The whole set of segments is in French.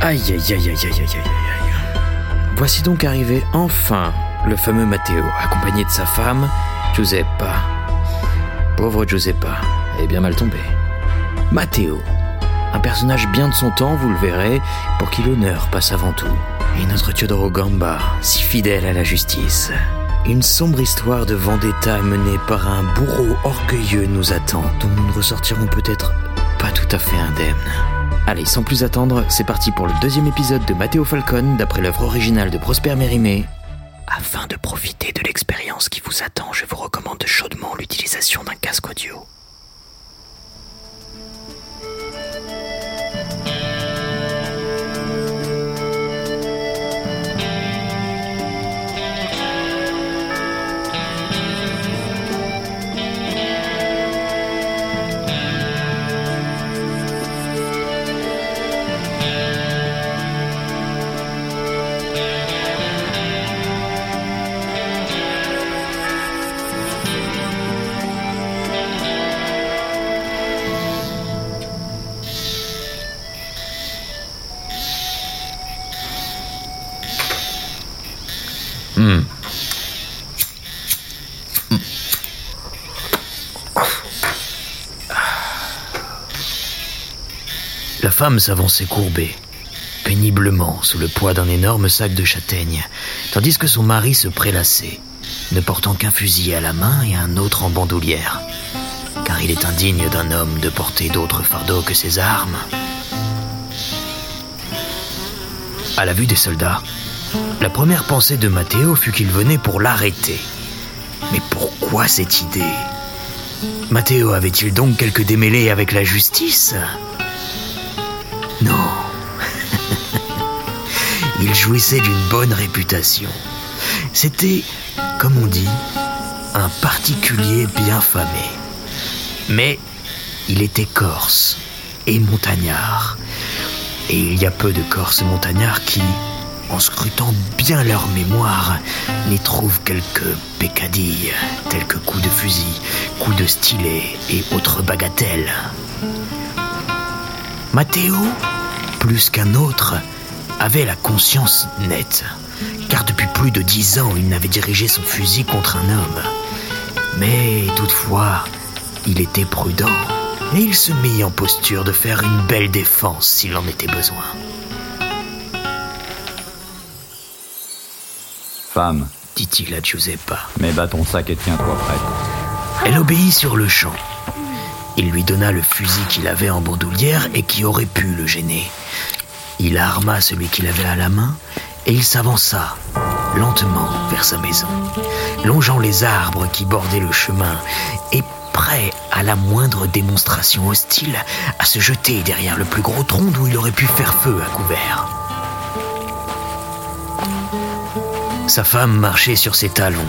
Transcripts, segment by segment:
Aïe aïe aïe aïe aïe aïe aïe aïe. Voici donc arrivé enfin le fameux Matteo, accompagné de sa femme, Giuseppa. Pauvre Giuseppa, elle est bien mal tombée. Matteo, un personnage bien de son temps, vous le verrez, pour qui l'honneur passe avant tout. Et notre Teodoro Gamba, si fidèle à la justice. Une sombre histoire de vendetta menée par un bourreau orgueilleux nous attend, dont nous ne ressortirons peut-être pas tout à fait indemnes. Allez, sans plus attendre, c'est parti pour le deuxième épisode de Matteo Falcon, d'après l'œuvre originale de Prosper Mérimée. Afin de profiter de l'expérience qui vous attend, je vous recommande chaudement l'utilisation d'un casque audio. La femme s'avançait courbée, péniblement sous le poids d'un énorme sac de châtaignes, tandis que son mari se prélassait, ne portant qu'un fusil à la main et un autre en bandoulière, car il est indigne d'un homme de porter d'autres fardeaux que ses armes. À la vue des soldats, la première pensée de Matteo fut qu'il venait pour l'arrêter. Mais pourquoi cette idée? Matteo avait-il donc quelque démêlé avec la justice? Non. Il jouissait d'une bonne réputation. C'était, comme on dit, un particulier bien famé. Mais il était corse et montagnard. Et il y a peu de Corses montagnards qui, en scrutant bien leur mémoire, n'y trouvent quelques pécadilles, tels que coups de fusil, coups de stylet et autres bagatelles. Matteo, plus qu'un autre, avait la conscience nette, car depuis plus de dix ans il n'avait dirigé son fusil contre un homme. Mais toutefois, il était prudent, et il se mit en posture de faire une belle défense s'il en était besoin. Femme, dit-il à Giuseppa. mets bas ton sac et tiens-toi prête. Elle obéit sur le champ. Il lui donna le fusil qu'il avait en bandoulière et qui aurait pu le gêner. Il arma celui qu'il avait à la main et il s'avança lentement vers sa maison, longeant les arbres qui bordaient le chemin et prêt à la moindre démonstration hostile à se jeter derrière le plus gros tronc d'où il aurait pu faire feu à couvert. Sa femme marchait sur ses talons,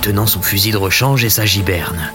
tenant son fusil de rechange et sa giberne.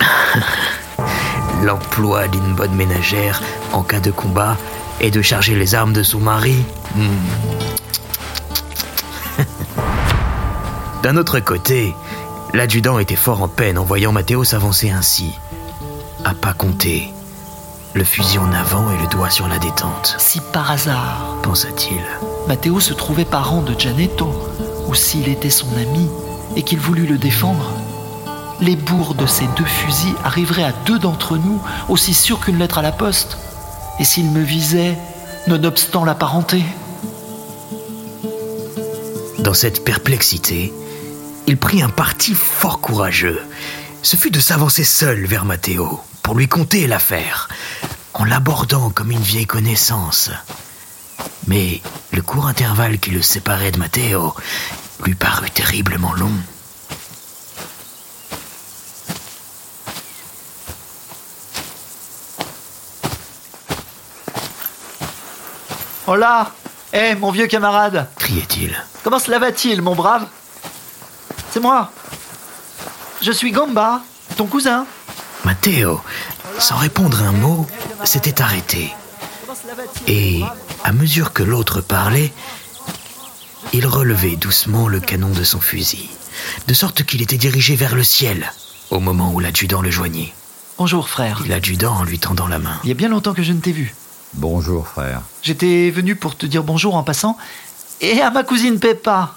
L'emploi d'une bonne ménagère en cas de combat est de charger les armes de son mari. Hmm. D'un autre côté, l'adjudant était fort en peine en voyant Matteo s'avancer ainsi. À pas compter, le fusil en avant et le doigt sur la détente, Si par hasard, pensa-t-il. Matteo se trouvait parent de Gianetto, ou s'il était son ami et qu'il voulut le défendre, les bourres de ces deux fusils arriveraient à deux d'entre nous, aussi sûrs qu'une lettre à la poste. Et s'il me visait, nonobstant la parenté Dans cette perplexité, il prit un parti fort courageux. Ce fut de s'avancer seul vers Matteo pour lui conter l'affaire, en l'abordant comme une vieille connaissance. Mais le court intervalle qui le séparait de Matteo lui parut terriblement long. Hola Hé, mon vieux camarade criait-il. Comment cela va-t-il, mon brave? C'est moi. Je suis Gamba, ton cousin. Matteo, sans répondre un mot, s'était arrêté. Et, à mesure que l'autre parlait, il relevait doucement le canon de son fusil, de sorte qu'il était dirigé vers le ciel au moment où l'adjudant le joignit. Bonjour, frère. Dit l'adjudant en lui tendant la main. Il y a bien longtemps que je ne t'ai vu. Bonjour, frère. J'étais venu pour te dire bonjour en passant. Et à ma cousine Peppa.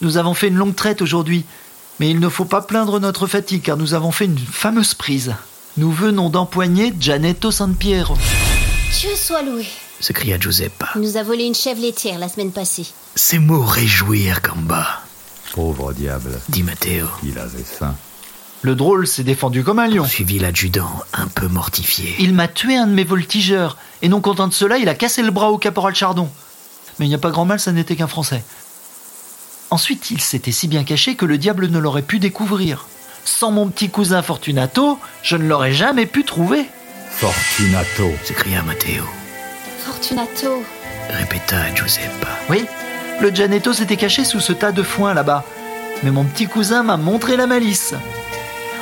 Nous avons fait une longue traite aujourd'hui. Mais il ne faut pas plaindre notre fatigue car nous avons fait une fameuse prise. Nous venons d'empoigner Gianetto San Piero. Dieu soit loué. S'écria Giuseppa. Il nous a volé une chèvre laitière la semaine passée. Ces mots réjouirent Gamba, Pauvre diable. dit Matteo. Il avait faim. Le drôle s'est défendu comme un lion. Suivit l'adjudant, un peu mortifié. Il m'a tué un de mes voltigeurs. Et non content de cela, il a cassé le bras au caporal Chardon. Mais il n'y a pas grand mal, ça n'était qu'un Français. Ensuite, il s'était si bien caché que le diable ne l'aurait pu découvrir. Sans mon petit cousin Fortunato, je ne l'aurais jamais pu trouver. Fortunato. s'écria Matteo. Fortunato. Répéta Giuseppa. Oui, le Gianetto s'était caché sous ce tas de foin là-bas. Mais mon petit cousin m'a montré la malice.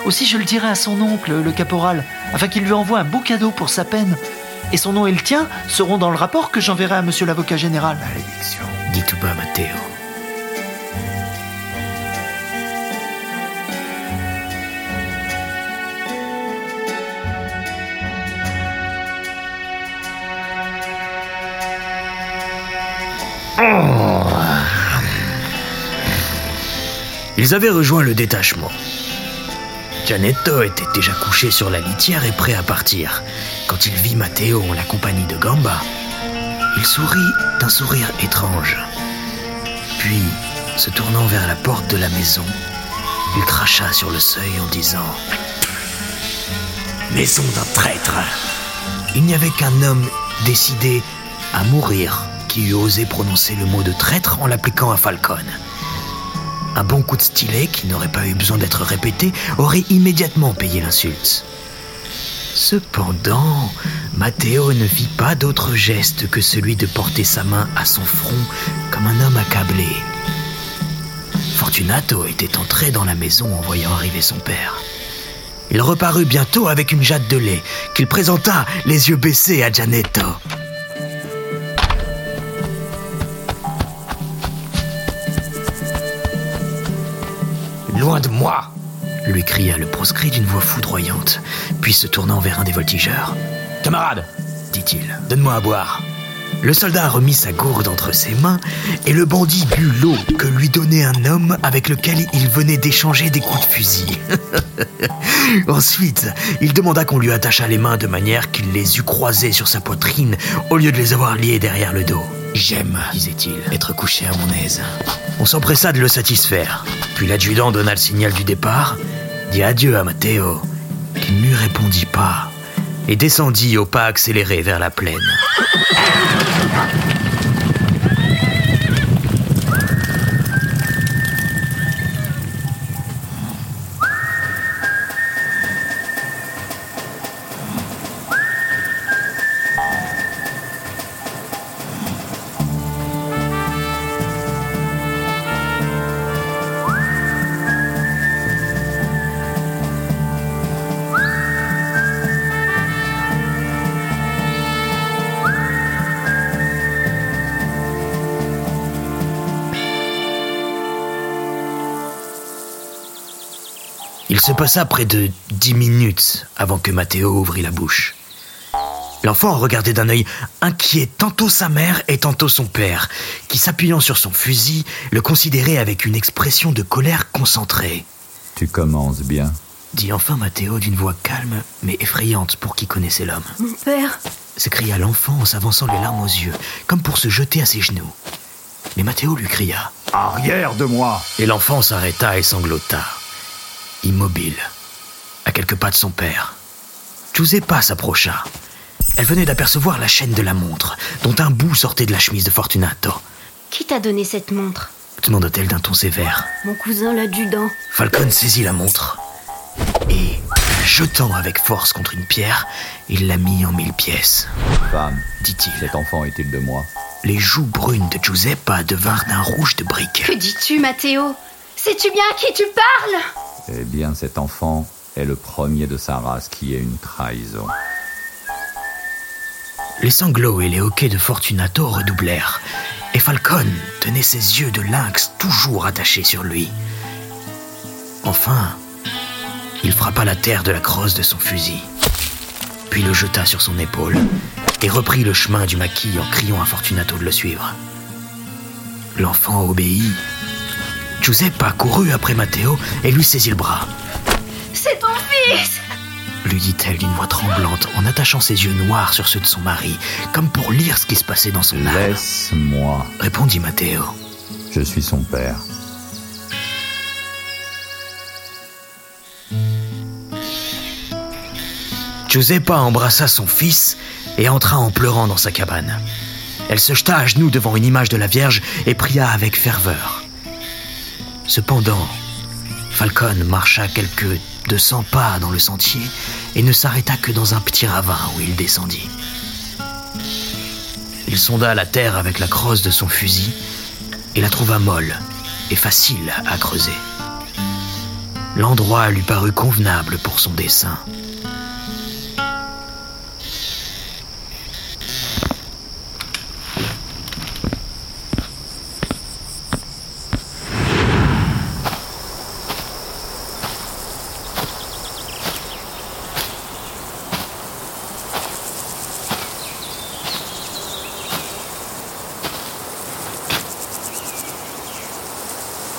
Aussi, je le dirai à son oncle, le caporal, afin qu'il lui envoie un beau cadeau pour sa peine. Et son nom et le tien seront dans le rapport que j'enverrai à monsieur l'avocat général. Malédiction. Dit tout bas Matteo. Ils avaient rejoint le détachement. Gianetto était déjà couché sur la litière et prêt à partir. Quand il vit Matteo en la compagnie de Gamba, il sourit d'un sourire étrange. Puis, se tournant vers la porte de la maison, il cracha sur le seuil en disant Maison d'un traître Il n'y avait qu'un homme décidé à mourir qui eût osé prononcer le mot de traître en l'appliquant à Falcon. Un bon coup de stylet, qui n'aurait pas eu besoin d'être répété, aurait immédiatement payé l'insulte. Cependant, Matteo ne fit pas d'autre geste que celui de porter sa main à son front comme un homme accablé. Fortunato était entré dans la maison en voyant arriver son père. Il reparut bientôt avec une jatte de lait qu'il présenta les yeux baissés à Gianetto. Loin de moi lui cria le proscrit d'une voix foudroyante, puis se tournant vers un des voltigeurs. Camarade, dit-il, donne-moi à boire. Le soldat remit sa gourde entre ses mains et le bandit but l'eau que lui donnait un homme avec lequel il venait d'échanger des coups de fusil. Ensuite, il demanda qu'on lui attachât les mains de manière qu'il les eût croisées sur sa poitrine au lieu de les avoir liées derrière le dos. J'aime, disait-il, être couché à mon aise. On s'empressa de le satisfaire. Puis l'adjudant donna le signal du départ, dit adieu à Matteo, qui ne lui répondit pas, et descendit au pas accéléré vers la plaine. Il se passa près de dix minutes avant que Matteo ouvrit la bouche. L'enfant regardait d'un œil inquiet tantôt sa mère et tantôt son père, qui s'appuyant sur son fusil, le considérait avec une expression de colère concentrée. Tu commences bien. Dit enfin Matteo d'une voix calme mais effrayante pour qui connaissait l'homme. Mon père s'écria l'enfant en s'avançant les larmes aux yeux, comme pour se jeter à ses genoux. mais Matteo lui cria. Arrière de moi Et l'enfant s'arrêta et sanglota, immobile, à quelques pas de son père. Giuseppa s'approcha. Elle venait d'apercevoir la chaîne de la montre, dont un bout sortait de la chemise de Fortunato. Qui t'a donné cette montre? Demanda-t-elle d'un ton sévère. Mon cousin l'adjudant. Falcon saisit la montre et, la jetant avec force contre une pierre, il la mit en mille pièces, Femme, dit-il. cet enfant est-il de moi? Les joues brunes de Giuseppa devinrent d'un rouge de brique. Que dis-tu, Matteo? Sais-tu bien à qui tu parles? Eh bien, cet enfant est le premier de sa race qui est une trahison. Les sanglots et les hoquets de Fortunato redoublèrent, et Falcon tenait ses yeux de lynx toujours attachés sur lui. Enfin, il frappa la terre de la crosse de son fusil, puis le jeta sur son épaule et reprit le chemin du maquis en criant à Fortunato de le suivre. L'enfant obéit. Giuseppa courut après Matteo et lui saisit le bras. C'est ton fils lui dit-elle d'une voix tremblante en attachant ses yeux noirs sur ceux de son mari, comme pour lire ce qui se passait dans son âme. Laisse-moi. Répondit Matteo. Je suis son père. Giuseppa embrassa son fils et entra en pleurant dans sa cabane. Elle se jeta à genoux devant une image de la Vierge et pria avec ferveur. Cependant, Falcon marcha quelques 200 pas dans le sentier et ne s'arrêta que dans un petit ravin où il descendit. Il sonda la terre avec la crosse de son fusil et la trouva molle et facile à creuser. L'endroit lui parut convenable pour son dessein.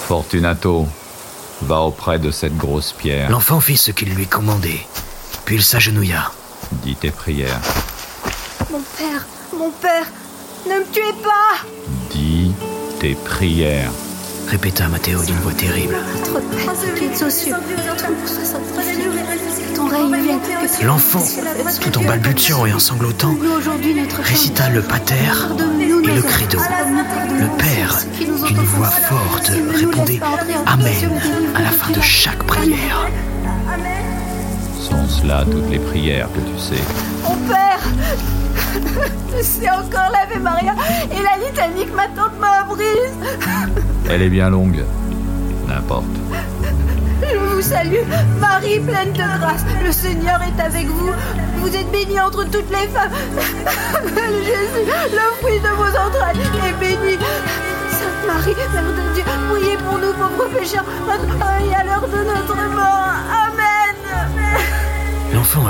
Fortunato, va auprès de cette grosse pierre. L'enfant fit ce qu'il lui commandait, puis il s'agenouilla. Dis tes prières. Mon père, mon père, ne me tuez pas Dis tes prières. Répéta Matteo d'une voix terrible. L'enfant, tout en balbutiant et en sanglotant, récita le pater et le credo. Le Père, d'une voix forte, répondait Amen à la fin de chaque prière. Sont cela toutes les prières que tu sais Mon père C'est encore l'Ave Maria et la litanie que ma tante m'a apprise. Elle est bien longue. N'importe. Je vous salue, Marie pleine de grâce. Le Seigneur est avec vous. Vous êtes bénie entre toutes les femmes. Jésus, le fruit de vos entrailles, est béni. Sainte Marie, Mère de Dieu, priez pour nous pauvres pécheurs, maintenant et à l'heure de notre mort.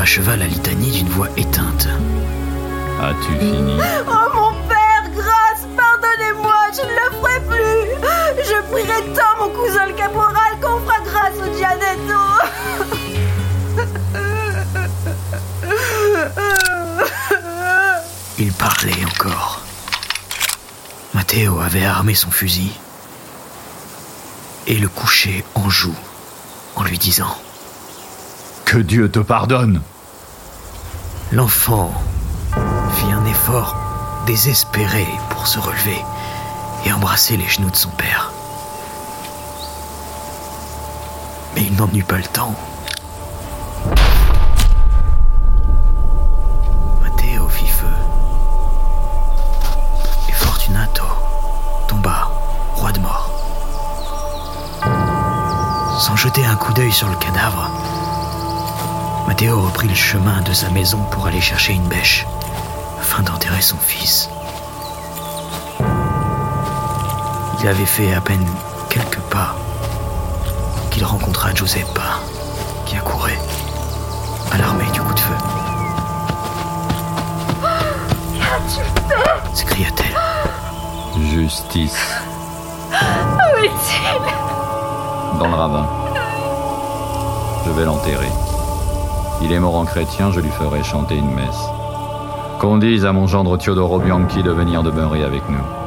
Acheva la litanie d'une voix éteinte. As-tu fini? Oh mon Père, grâce, pardonnez-moi, je ne le ferai plus. Je prierai tant mon cousin le caporal qu'on fera grâce au Gianetto. Il parlait encore. Matteo avait armé son fusil et le couchait en joue en lui disant Que Dieu te pardonne L'enfant fit un effort désespéré pour se relever et embrasser les genoux de son père. Mais il n'en eut pas le temps. Matteo fit feu. Et Fortunato tomba, roi de mort. Sans jeter un coup d'œil sur le cadavre, Matteo reprit le chemin de sa maison pour aller chercher une bêche afin d'enterrer son fils. Il avait fait à peine quelques pas qu'il rencontra Giuseppa qui accourait, alarmée du coup de feu. s'écria-t-elle. Justice. Où est-il? Dans le ravin. Je vais l'enterrer. Il est mort en chrétien, je lui ferai chanter une messe. Qu'on dise à mon gendre Teodoro Bianchi de venir demeurer avec nous.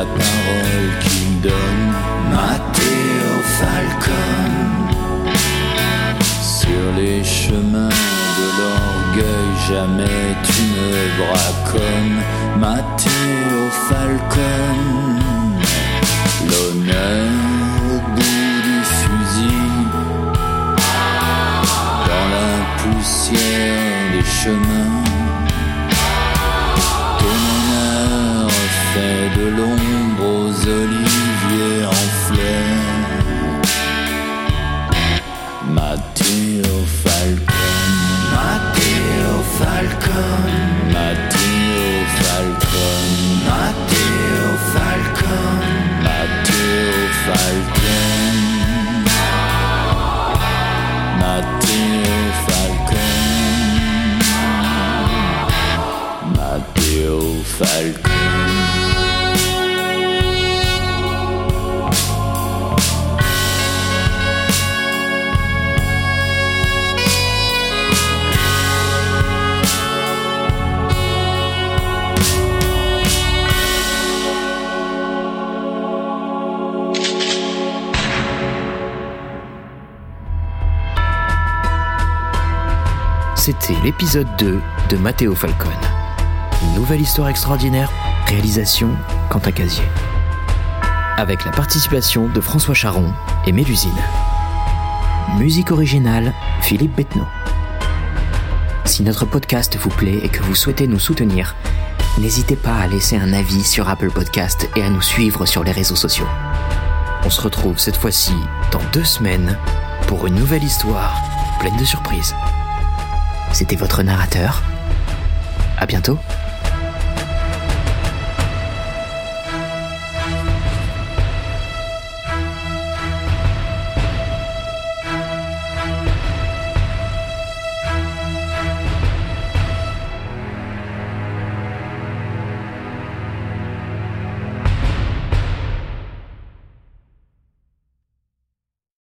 La parole qu'il donne. Matteo Falcon, sur les chemins de l'orgueil, jamais tu ne braconnes. Matteo Falcon, l'honneur au bout du fusil, dans la poussière des chemins. de l'ombre aux C'était l'épisode 2 de Matteo Falcone. Une nouvelle histoire extraordinaire, réalisation Quentin Casier. Avec la participation de François Charon et Mélusine. Musique originale, Philippe Bettenot. Si notre podcast vous plaît et que vous souhaitez nous soutenir, n'hésitez pas à laisser un avis sur Apple Podcast et à nous suivre sur les réseaux sociaux. On se retrouve cette fois-ci dans deux semaines pour une nouvelle histoire pleine de surprises. C'était votre narrateur. À bientôt.